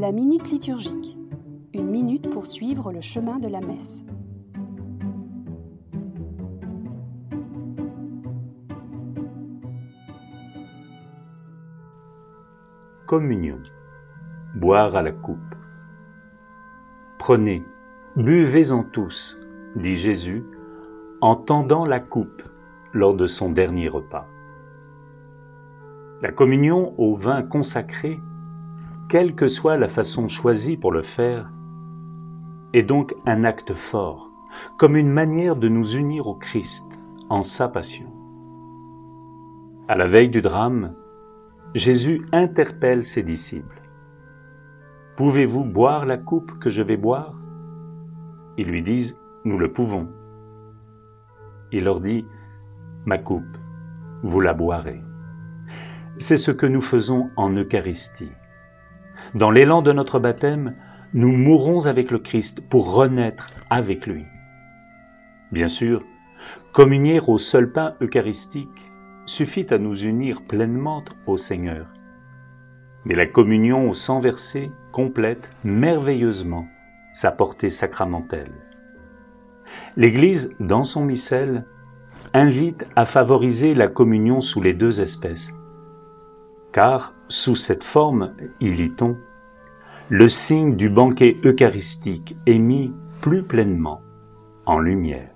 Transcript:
La minute liturgique. Une minute pour suivre le chemin de la messe. Communion. Boire à la coupe. Prenez, buvez-en tous, dit Jésus en tendant la coupe lors de son dernier repas. La communion au vin consacré, quelle que soit la façon choisie pour le faire, est donc un acte fort, comme une manière de nous unir au Christ en sa passion. À la veille du drame, Jésus interpelle ses disciples. Pouvez-vous boire la coupe que je vais boire? Ils lui disent, Nous le pouvons. Il leur dit, Ma coupe, vous la boirez. C'est ce que nous faisons en Eucharistie. Dans l'élan de notre baptême, nous mourons avec le Christ pour renaître avec lui. Bien sûr, communier au seul pain eucharistique suffit à nous unir pleinement au Seigneur. Mais la communion au sang versé complète merveilleusement sa portée sacramentelle. L'Église, dans son missel, invite à favoriser la communion sous les deux espèces, car sous cette forme, y lit-on, le signe du banquet eucharistique est mis plus pleinement en lumière.